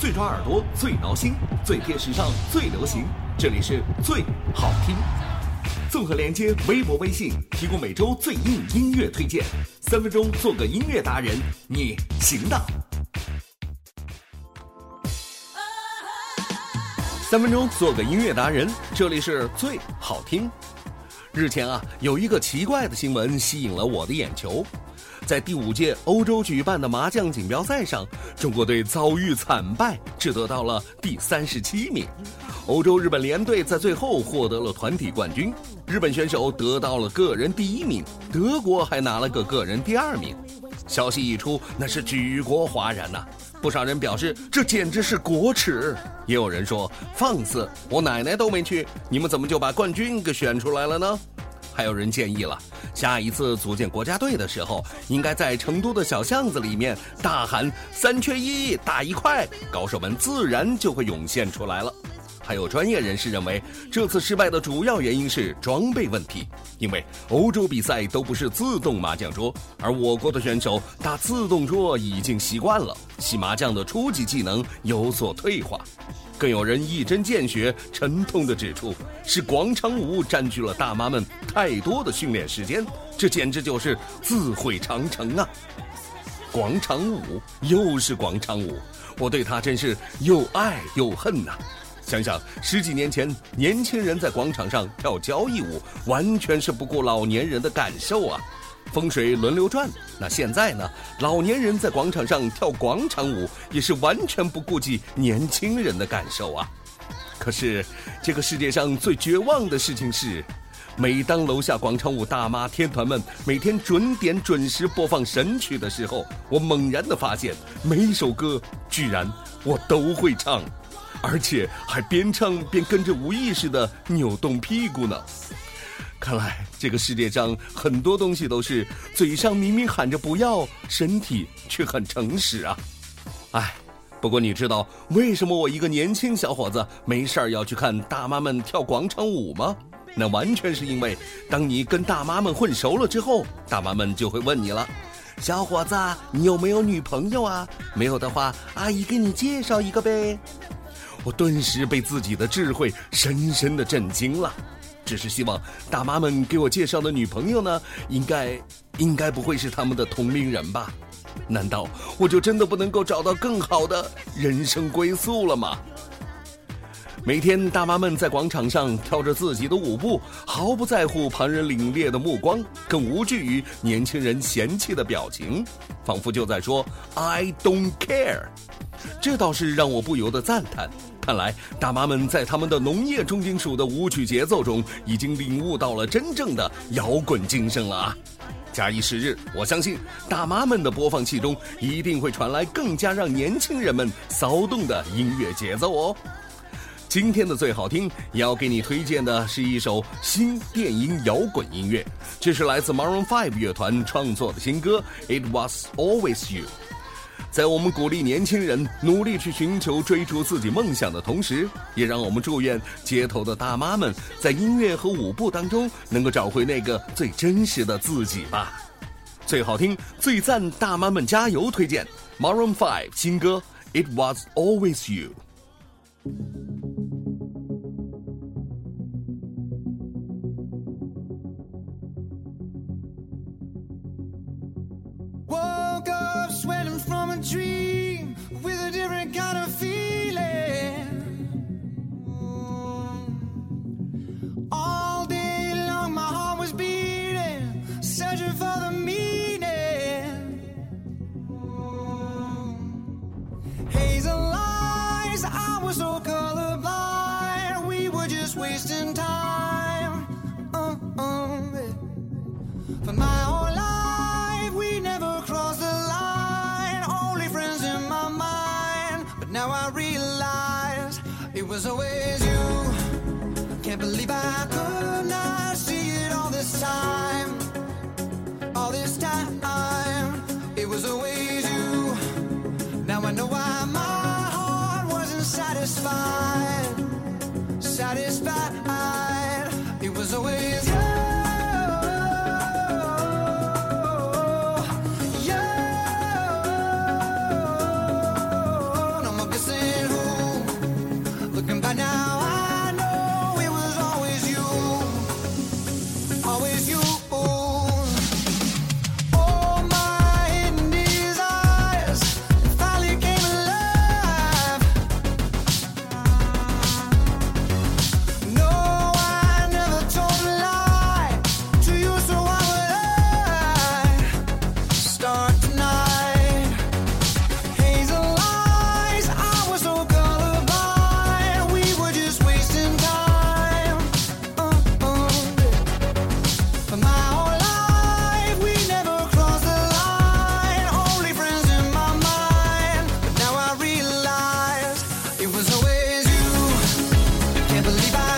最抓耳朵，最挠心，最贴时尚，最流行。这里是最好听。综合连接微博、微信，提供每周最硬音乐推荐。三分钟做个音乐达人，你行的。三分钟做个音乐达人，这里是最好听。日前啊，有一个奇怪的新闻吸引了我的眼球。在第五届欧洲举办的麻将锦标赛上，中国队遭遇惨败，只得到了第三十七名。欧洲日本联队在最后获得了团体冠军，日本选手得到了个人第一名，德国还拿了个个人第二名。消息一出，那是举国哗然呐！不少人表示这简直是国耻，也有人说放肆，我奶奶都没去，你们怎么就把冠军给选出来了呢？还有人建议了，下一次组建国家队的时候，应该在成都的小巷子里面大喊“三缺一，打一块”，高手们自然就会涌现出来了。还有专业人士认为，这次失败的主要原因是装备问题，因为欧洲比赛都不是自动麻将桌，而我国的选手打自动桌已经习惯了，洗麻将的初级技能有所退化。更有人一针见血、沉痛地指出，是广场舞占据了大妈们太多的训练时间，这简直就是自毁长城啊！广场舞又是广场舞，我对它真是又爱又恨呐。想想十几年前，年轻人在广场上跳交谊舞，完全是不顾老年人的感受啊！风水轮流转，那现在呢？老年人在广场上跳广场舞，也是完全不顾及年轻人的感受啊！可是，这个世界上最绝望的事情是，每当楼下广场舞大妈天团们每天准点准时播放神曲的时候，我猛然的发现，每一首歌居然我都会唱。而且还边唱边跟着无意识的扭动屁股呢。看来这个世界上很多东西都是嘴上明明喊着不要，身体却很诚实啊。哎，不过你知道为什么我一个年轻小伙子没事儿要去看大妈们跳广场舞吗？那完全是因为当你跟大妈们混熟了之后，大妈们就会问你了：“小伙子，你有没有女朋友啊？没有的话，阿姨给你介绍一个呗。”我顿时被自己的智慧深深的震惊了，只是希望大妈们给我介绍的女朋友呢，应该应该不会是他们的同龄人吧？难道我就真的不能够找到更好的人生归宿了吗？每天大妈们在广场上跳着自己的舞步，毫不在乎旁人凛冽的目光，更无惧于年轻人嫌弃的表情，仿佛就在说 “I don't care”。这倒是让我不由得赞叹。看来大妈们在他们的农业重金属的舞曲节奏中，已经领悟到了真正的摇滚精神了啊！假以时日，我相信大妈们的播放器中一定会传来更加让年轻人们骚动的音乐节奏哦。今天的最好听，要给你推荐的是一首新电音摇滚音乐，这是来自 Maroon Five 乐团创作的新歌《It Was Always You》。在我们鼓励年轻人努力去寻求追逐自己梦想的同时，也让我们祝愿街头的大妈们在音乐和舞步当中能够找回那个最真实的自己吧。最好听、最赞，大妈们加油！推荐 Maroon Five 新歌《It Was Always You》。Dream with a different kind of feeling. Was always you. Can't believe I could not see it all this time. All this time, it was always you. Now I know why my heart wasn't satisfied. Satisfied, it was always can't believe I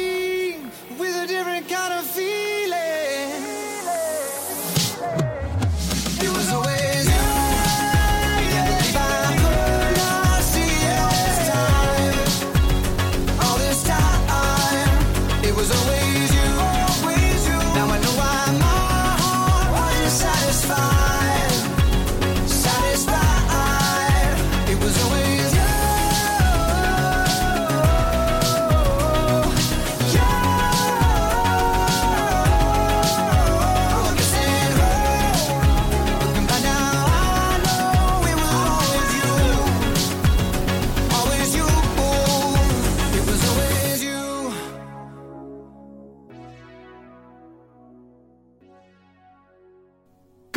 free.